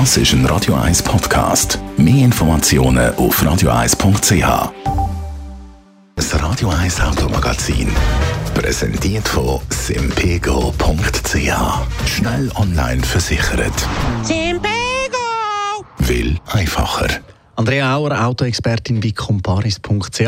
Das ist ein Radio 1 Podcast. Mehr Informationen auf radio1.ch. Das Radio 1 Automagazin. Präsentiert von simpego.ch. Schnell online versichert. Simpego! Will einfacher. Andrea Auer, Autoexpertin bei comparis.ch.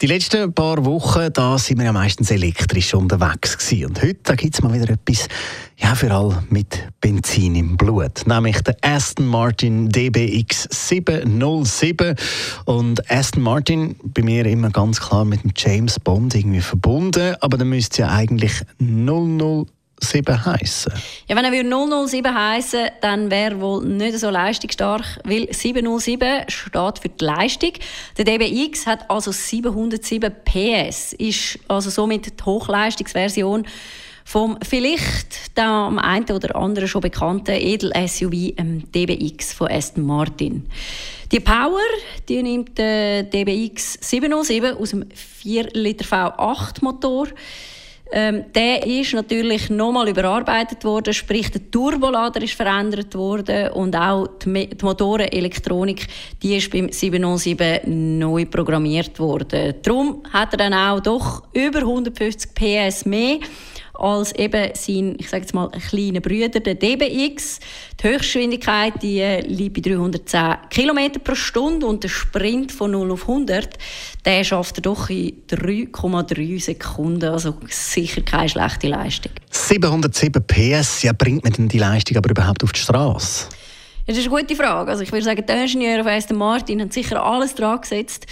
Die letzten paar Wochen, da sind wir ja meistens elektrisch unterwegs gewesen. Und heute gibt es mal wieder etwas, ja, für all mit Benzin im Blut. Nämlich der Aston Martin DBX 707. Und Aston Martin, bei mir immer ganz klar mit dem James Bond irgendwie verbunden. Aber dann müsste ja eigentlich 00 007 heißen? Ja, wenn er 007 heißen dann wäre wohl nicht so leistungsstark, weil 707 steht für die Leistung. Der DBX hat also 707 PS, ist also somit die Hochleistungsversion vom vielleicht am einen oder anderen schon bekannten Edel-SUV ähm, DBX von Aston Martin. Die Power die nimmt der DBX 707 aus dem 4 Liter V8 Motor. Ähm, der ist natürlich nochmal überarbeitet worden, sprich der Turbolader ist verändert worden und auch die, die Motorenelektronik, die ist beim 707 neu programmiert worden. Darum hat er dann auch doch über 150 PS mehr als eben sein, ich sage jetzt mal, kleiner Bruder, der DBX. Die Höchstgeschwindigkeit die äh, liegt bei 310 km pro Stunde und der Sprint von 0 auf 100, der schafft er doch in 3,3 Sekunden. Also sicher keine schlechte Leistung. 707 PS, ja, bringt man denn die Leistung aber überhaupt auf die Straße? das ist eine gute Frage. Also ich würde sagen, die Ingenieure von Aston Martin haben sicher alles dran gesetzt,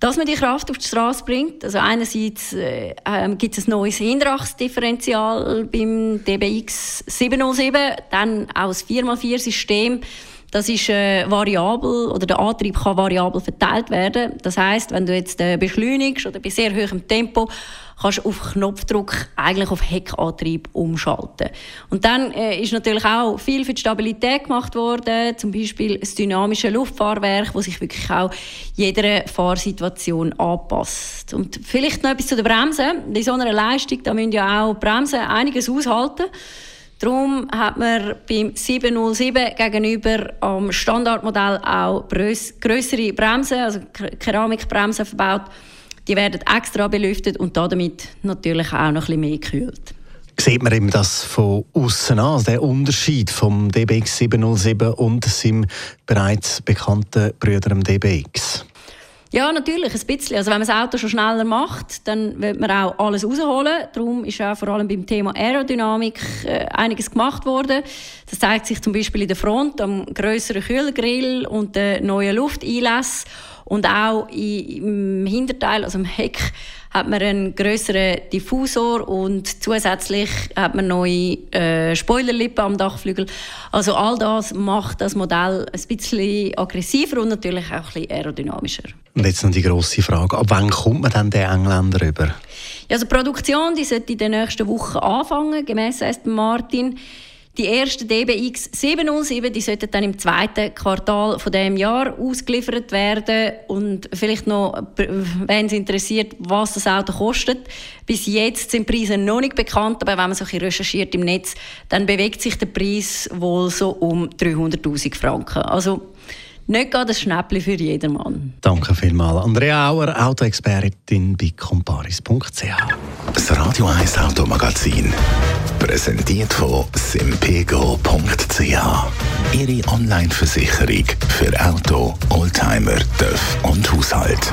dass man die Kraft auf die Straße bringt. Also einerseits äh, ähm, gibt es ein neues Hinterachsdifferential beim DBX 707, dann auch das 4x4-System. Das ist äh, variabel oder der Antrieb kann variabel verteilt werden. Das heißt, wenn du jetzt äh, beschleunigst oder bei sehr hohem Tempo kannst du auf Knopfdruck eigentlich auf Heckantrieb umschalten. Und dann äh, ist natürlich auch viel für die Stabilität gemacht worden, zum Beispiel das dynamische Luftfahrwerk, wo sich wirklich auch jeder Fahrsituation anpasst. Und vielleicht noch etwas zu den Bremsen. Bei so einer Leistung, da müssen ja auch Bremsen einiges aushalten. Darum hat man beim 707 gegenüber am Standardmodell auch größere Bremsen, also Keramikbremsen verbaut. Die werden extra belüftet und damit natürlich auch noch ein bisschen mehr gekühlt. Sieht man eben das von außen an, der Unterschied vom DBX 707 und seinem bereits bekannten Brüder DBX? Ja, natürlich, ein bisschen. Also wenn man das Auto schon schneller macht, dann wird man auch alles rausholen. Darum ist auch vor allem beim Thema Aerodynamik äh, einiges gemacht worden. Das zeigt sich zum Beispiel in der Front, am größeren Kühlgrill und der neuen Lufteinlässe. Und auch im Hinterteil, also im Heck, hat man einen größeren Diffusor und zusätzlich hat man neue äh, Spoilerlippen am Dachflügel. Also all das macht das Modell ein bisschen aggressiver und natürlich auch ein bisschen aerodynamischer. Und jetzt noch die grosse Frage: Ab wann kommt man dann den Engländer rüber? Ja, also die Produktion die sollte in den nächsten Wochen anfangen, gemäss Aston Martin. Die ersten DBX 707 die sollten dann im zweiten Quartal von dem Jahr ausgeliefert werden und vielleicht noch, wenn es interessiert, was das Auto kostet. Bis jetzt sind Preise noch nicht bekannt, aber wenn man so ein recherchiert im Netz, dann bewegt sich der Preis wohl so um 300.000 Franken. Also nicht gerade ein Schnäppchen für jedermann. Danke vielmals. Andrea Auer, Autoexpertin bei comparis.ch. Das Radio 1 Automagazin. Präsentiert von simpego.ch. Ihre Online-Versicherung für Auto, Oldtimer, TÜV und Haushalt.